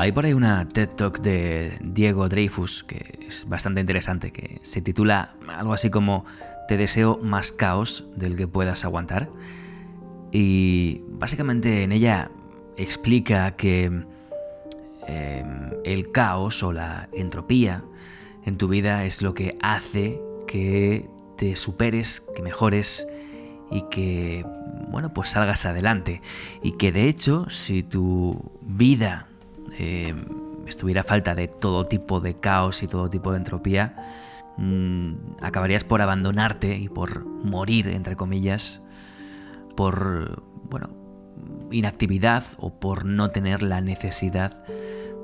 Hay por ahí una TED Talk de Diego Dreyfus que es bastante interesante, que se titula algo así como Te deseo más caos del que puedas aguantar. Y básicamente en ella explica que em, el caos o la entropía en tu vida es lo que hace que te superes, que mejores y que, bueno, pues salgas adelante. Y que de hecho, si tu vida eh, estuviera falta de todo tipo de caos y todo tipo de entropía, mm, acabarías por abandonarte y por morir, entre comillas, por, bueno, inactividad o por no tener la necesidad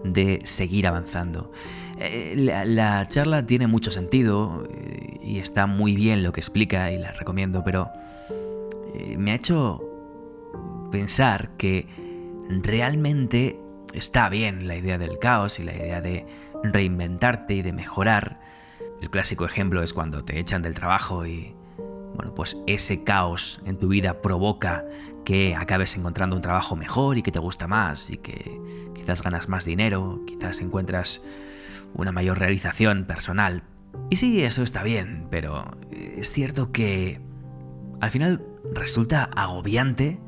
de seguir avanzando. Eh, la, charla tiene mucho sentido eh, y está muy bien lo que explica y la recomiendo, pero me ha hecho pensar que realmente Está bien la idea del caos y la idea de reinventarte y de mejorar. El clásico ejemplo es cuando te echan del trabajo y, bueno, pues ese caos en tu vida provoca que acabes encontrando un trabajo mejor y que te gusta más y que quizás ganas más dinero, quizás encuentras una mayor realización personal. Y sí, eso está bien, pero es cierto que al final resulta agobiante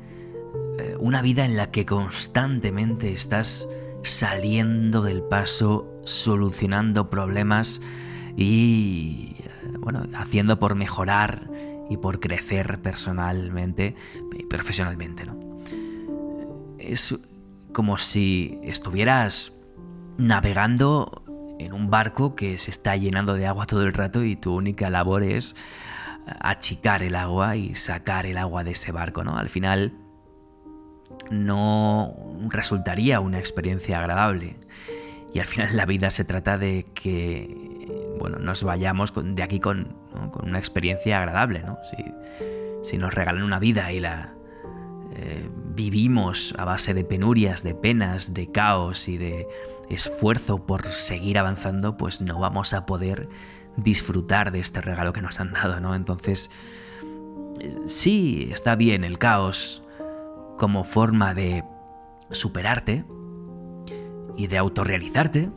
eh, una vida en la que constantemente estás saliendo del paso, solucionando problemas y, eh, bueno, haciendo por mejorar y por crecer personalmente y profesionalmente, ¿no? Es como si estuvieras navegando en un barco que se está llenando de agua todo el rato y tu única labor es achicar el agua y sacar el agua de ese barco, ¿no? Al final no resultaría una experiencia agradable. Y al final la vida se trata de que bueno, nos vayamos de aquí con, una experiencia agradable. ¿no? Si, nos regalan una vida y la eh, vivimos a base de penurias, de penas, de caos y de esfuerzo por seguir avanzando, pues no vamos a poder disfrutar de este regalo que nos han dado. ¿no? Entonces, eh, sí, está bien el caos, como forma de superarte y de autorrealizarte,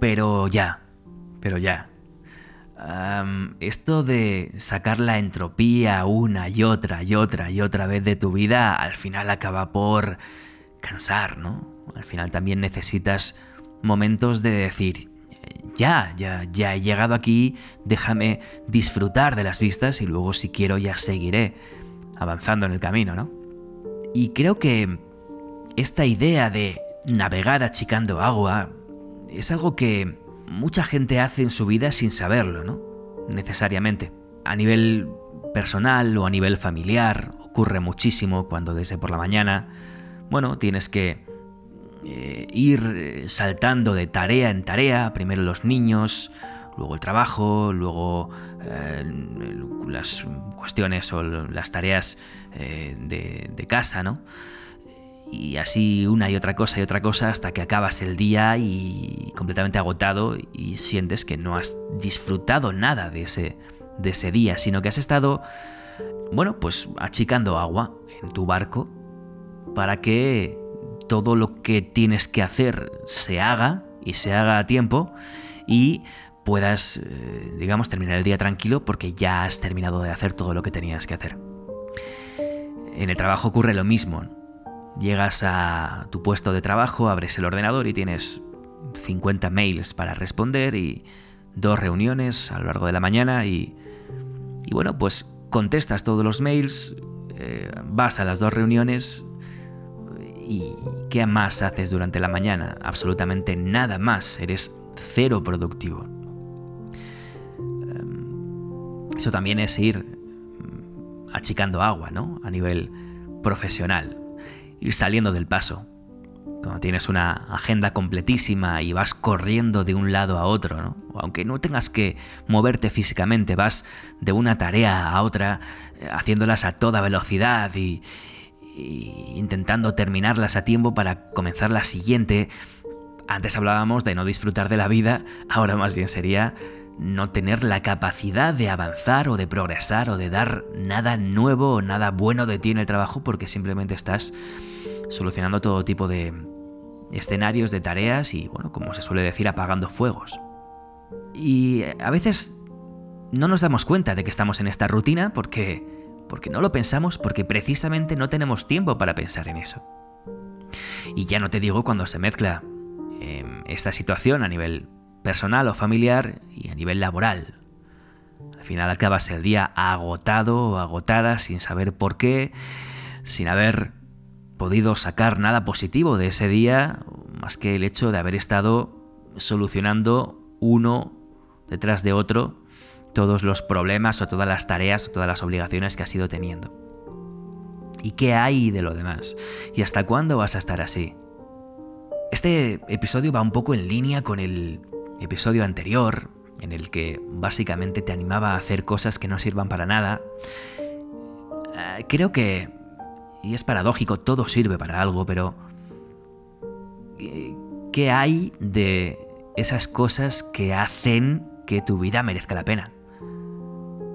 pero ya, pero ya. esto de sacar la entropía una y otra y otra y otra vez de tu vida al final acaba por cansar, ¿no? Al final también necesitas momentos de decir, ya, ya, ya he llegado aquí, déjame disfrutar de las vistas y luego si quiero ya seguiré avanzando en el camino, ¿no? Y creo que esta idea de navegar achicando agua es algo que mucha gente hace en su vida sin saberlo, ¿no? Necesariamente. A nivel personal o a nivel familiar ocurre muchísimo cuando desde por la mañana, bueno, tienes que eh, ir saltando de tarea en tarea, primero los niños, luego el trabajo, luego eh, las cuestiones o las tareas eh, de, casa, ¿no? Y así una y otra cosa y otra cosa hasta que acabas el día y completamente agotado y sientes que no has disfrutado nada de ese, de ese día, sino que has estado, bueno, pues achicando agua en tu barco para que todo lo que tienes que hacer se haga y se haga a tiempo y puedas, eh, digamos, terminar el día tranquilo porque ya has terminado de hacer todo lo que tenías que hacer. En el trabajo ocurre lo mismo. Llegas a tu puesto de trabajo, abres el ordenador y tienes 50 mails para responder y dos reuniones a lo largo de la mañana y, y bueno, pues contestas todos los mails, eh, vas a las dos reuniones y ¿qué más haces durante la mañana? Absolutamente nada más, eres cero productivo. Eso también es ir mm, achicando agua, ¿no? A nivel profesional. Ir saliendo del paso. Cuando tienes una agenda completísima y vas corriendo de un lado a otro, ¿no? Aunque no tengas que moverte físicamente, vas de una tarea a otra eh, haciéndolas a toda velocidad y, y intentando terminarlas a tiempo para comenzar la siguiente. Antes hablábamos de no disfrutar de la vida, ahora más bien sería no tener la capacidad de avanzar o de progresar o de dar nada nuevo o nada bueno de ti en el trabajo porque simplemente estás solucionando todo tipo de, escenarios de tareas y, bueno, como se suele decir, apagando fuegos. Y a veces no nos damos cuenta de que estamos en esta rutina porque, porque no lo pensamos, porque precisamente no tenemos tiempo para pensar en eso. Y ya no te digo cuando se mezcla em, esta situación a nivel personal o familiar y a nivel laboral. Al final acabas el día agotado o agotada sin saber por qué, sin haber podido sacar nada positivo de ese día, más que el hecho de haber estado solucionando uno detrás de otro todos los problemas o todas las tareas o todas las obligaciones que has ido teniendo. ¿Y qué hay de lo demás? ¿Y hasta cuándo vas a estar así? Este episodio va un poco en línea con el episodio anterior, en el que básicamente te animaba a hacer cosas que no sirvan para nada. Eh, creo que, y es paradójico, todo sirve para algo, pero ¿qué hay de esas cosas que hacen que tu vida merezca la pena?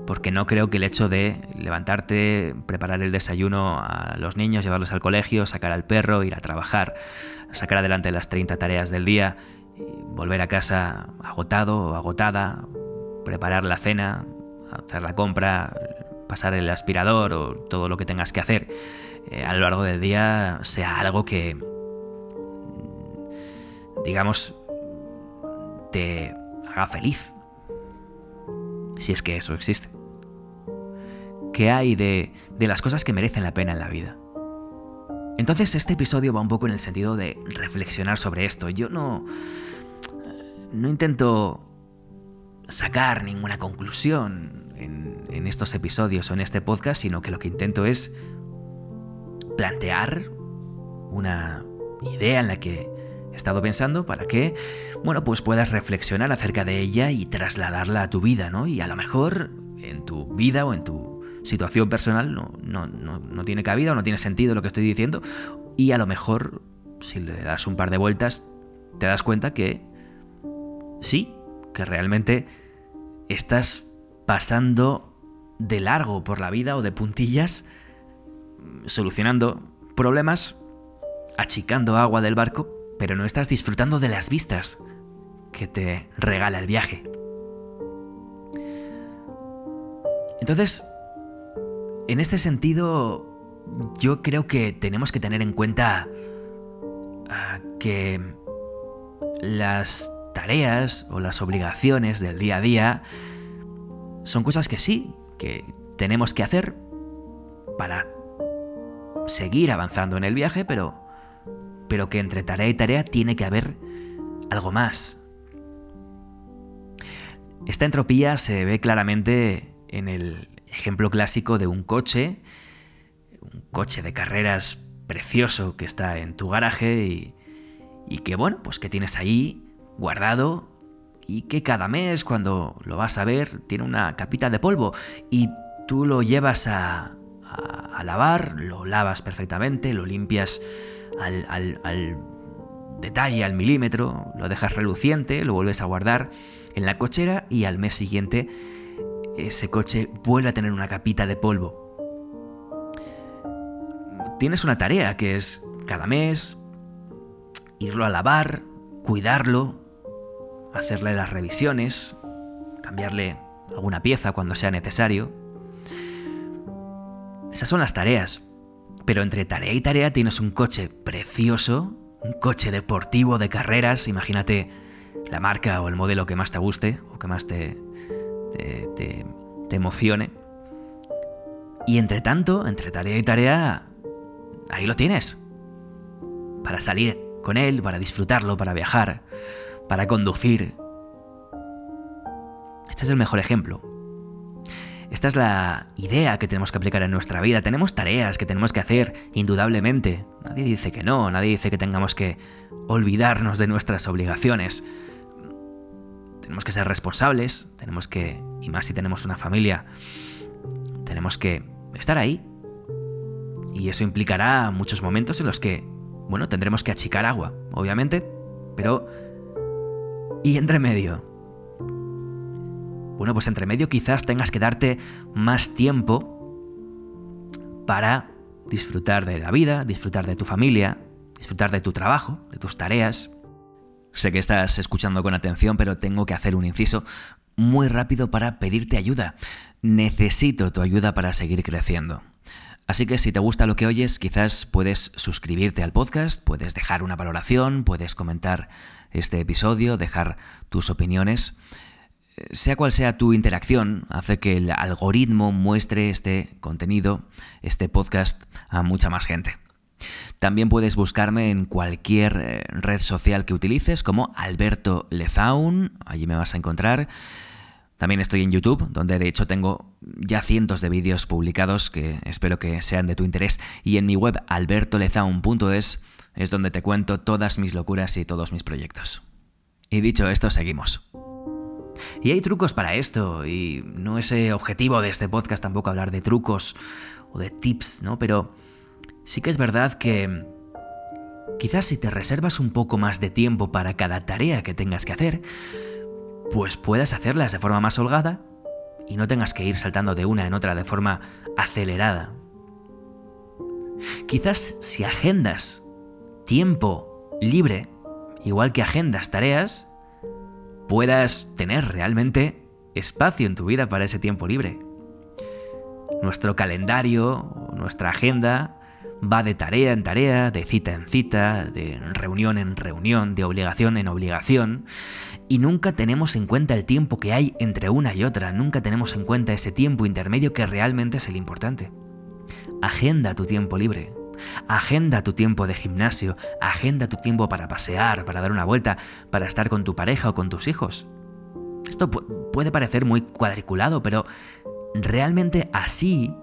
porque no creo que el hecho de levantarte, preparar el desayuno a los niños, llevarlos al colegio, sacar al perro, ir a trabajar, sacar adelante las 30 tareas del día, volver a casa agotado o agotada, preparar la cena, hacer la compra, pasar el aspirador o todo lo que tengas que hacer eh, a lo largo del día sea algo que, digamos, te haga feliz. Si es que eso existe que hay de, de las cosas que merecen la pena en la vida. Entonces este episodio va un poco en el sentido de reflexionar sobre esto. Yo no... No intento sacar ninguna conclusión en, en, estos episodios o en este podcast, sino que lo que intento es plantear una idea en la que he estado pensando para que, bueno, pues puedas reflexionar acerca de ella y trasladarla a tu vida, ¿no? Y a lo mejor en tu vida o en tu situación personal no, no, no, tiene cabida o no tiene sentido lo que estoy diciendo. Y a lo mejor, si le das un par de vueltas, te das cuenta que sí, que realmente estás pasando de largo por la vida o de puntillas, solucionando problemas, achicando agua del barco, pero no estás disfrutando de las vistas que te regala el viaje. Entonces, en este sentido, yo creo que tenemos que tener en cuenta ah, que las tareas o las obligaciones del día a día son cosas que sí, que tenemos que hacer para seguir avanzando en el viaje, pero, pero que entre tarea y tarea tiene que haber algo más. Esta entropía se ve claramente en el ejemplo clásico de un coche, un coche de carreras precioso que está en tu garaje y, y que bueno, pues que tienes ahí guardado y que cada mes cuando lo vas a ver tiene una capita de polvo y tú lo llevas a, a, lavar, lo lavas perfectamente, lo limpias al, al, al detalle, al milímetro, lo dejas reluciente, lo vuelves a guardar en la cochera y al mes siguiente ese coche vuelve a tener una capita de polvo. Tienes una tarea que es cada mes irlo a lavar, cuidarlo, hacerle las revisiones, cambiarle alguna pieza cuando sea necesario. Esas son las tareas. Pero entre tarea y tarea tienes un coche precioso, un coche deportivo de carreras, imagínate la marca o el modelo que más te guste o que más te, te, emocione. Y entre tanto, entre tarea y tarea, ahí lo tienes. Para salir con él, para disfrutarlo, para viajar, para conducir. Este es el mejor ejemplo. Esta es la idea que tenemos que aplicar en nuestra vida. Tenemos tareas que tenemos que hacer, indudablemente. Nadie dice que no, nadie dice que tengamos que olvidarnos de nuestras obligaciones tenemos que ser responsables, tenemos que, y más si tenemos una familia, tenemos que estar ahí. Y eso implicará muchos momentos en los que, bueno, tendremos que achicar agua, obviamente, pero... ¿Y entre medio? Bueno, pues entre medio quizás tengas que darte más tiempo para disfrutar de la vida, disfrutar de tu familia, disfrutar de tu trabajo, de tus tareas. Sé que estás escuchando con atención, pero tengo que hacer un inciso muy rápido para pedirte ayuda. Necesito tu ayuda para seguir creciendo. Así que si te gusta lo que oyes, quizás puedes suscribirte al podcast, puedes dejar una valoración, puedes comentar este episodio, dejar tus opiniones. Sea cual sea tu interacción, hace que el algoritmo muestre este contenido, este podcast, a mucha más gente. También puedes buscarme en cualquier eh, red social que utilices como Alberto Lezaun, allí me vas a encontrar. También estoy en YouTube, donde de hecho tengo ya cientos de vídeos publicados que espero que sean de tu interés. Y en mi web albertolezaun.es es donde te cuento todas mis locuras y todos mis proyectos. Y dicho esto, seguimos. Y hay trucos para esto, y no es objetivo de este podcast tampoco hablar de trucos o de tips, ¿no? Pero sí que es verdad que quizás si te reservas un poco más de tiempo para cada tarea que tengas que hacer, pues puedas hacerlas de forma más holgada y no tengas que ir saltando de una en otra de forma acelerada. Quizás si agendas tiempo libre, igual que agendas tareas, puedas tener realmente espacio en tu vida para ese tiempo libre. Nuestro calendario, nuestra agenda, va de tarea en tarea, de cita en cita, de reunión en reunión, de obligación en obligación, y nunca tenemos en cuenta el tiempo que hay entre una y otra, nunca tenemos en cuenta ese tiempo intermedio que realmente es el importante. Agenda tu tiempo libre. Agenda tu tiempo de gimnasio, agenda tu tiempo para pasear, para dar una vuelta, para estar con tu pareja o con tus hijos. Esto puede parecer muy cuadriculado, pero realmente así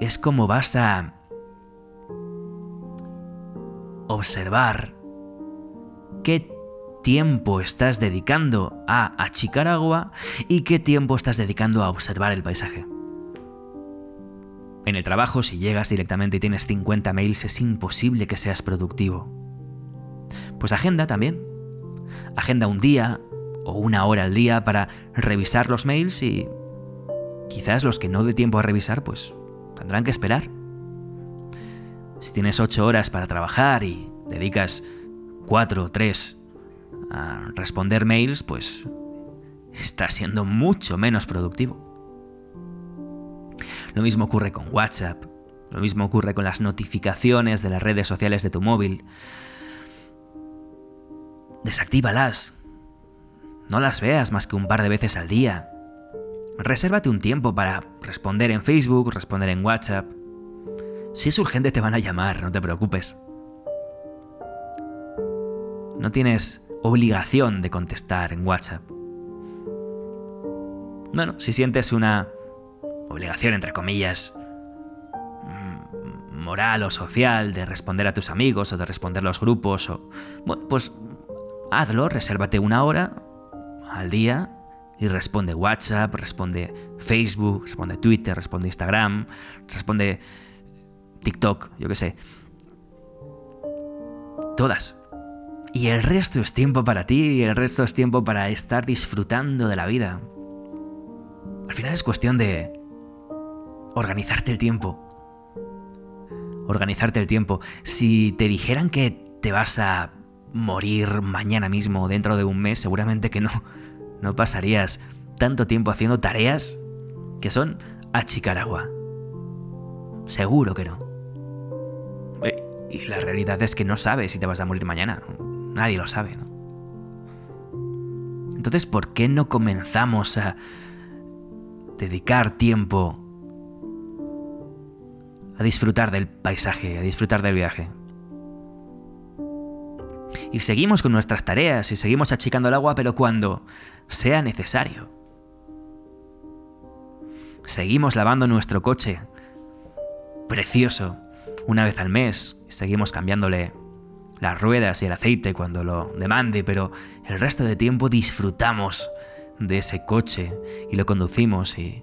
es como vas a observar qué tiempo estás dedicando a achicar agua y qué tiempo estás dedicando a observar el paisaje. En el trabajo, si llegas directamente y tienes 50 mails, es imposible que seas productivo. Pues agenda también. Agenda un día o una hora al día para revisar los mails y quizás los que no dé tiempo a revisar, pues tendrán que esperar. Si tienes 8 horas para trabajar y dedicas 4 o 3 a responder mails, pues está siendo mucho menos productivo. Lo mismo ocurre con WhatsApp, lo mismo ocurre con las notificaciones de las redes sociales de tu móvil. Desactívalas. No las veas más que un par de veces al día. Resérvate un tiempo para responder en Facebook, responder en WhatsApp. Si es urgente te van a llamar, no te preocupes. No tienes obligación de contestar en WhatsApp. Bueno, si sientes una obligación, entre comillas, mm, moral o social de responder a tus amigos o de responder a los grupos, o, bueno, pues hazlo, resérvate una hora al día y responde WhatsApp, responde Facebook, responde Twitter, responde Instagram, responde TikTok, yo qué sé. Todas. Y el resto es tiempo para ti, y el resto es tiempo para estar disfrutando de la vida. Al final es cuestión de organizarte el tiempo. Organizarte el tiempo. Si te dijeran que te vas a morir mañana mismo dentro de un mes, seguramente que no. No pasarías tanto tiempo haciendo tareas que son achicar agua. Seguro que no. Y la realidad es que no sabes si te vas a morir mañana. Nadie lo sabe, ¿no? Entonces, ¿por qué no comenzamos a dedicar tiempo a disfrutar del paisaje, a disfrutar del viaje? Y seguimos con nuestras tareas y seguimos achicando el agua, pero cuando sea necesario. Seguimos lavando nuestro coche, precioso, una vez al mes, seguimos cambiándole las ruedas y el aceite cuando lo demande, pero el resto de tiempo disfrutamos de ese coche y lo conducimos y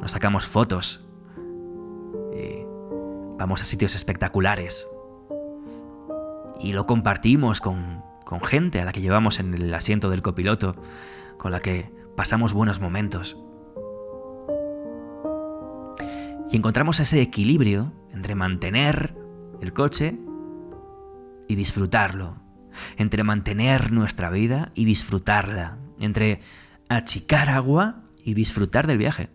nos sacamos fotos y vamos a sitios espectaculares y lo compartimos con, con gente a la que llevamos en el asiento del copiloto, con la que pasamos buenos momentos. Y encontramos ese equilibrio entre mantener el coche y disfrutarlo, entre mantener nuestra vida y disfrutarla, entre achicar agua y disfrutar del viaje.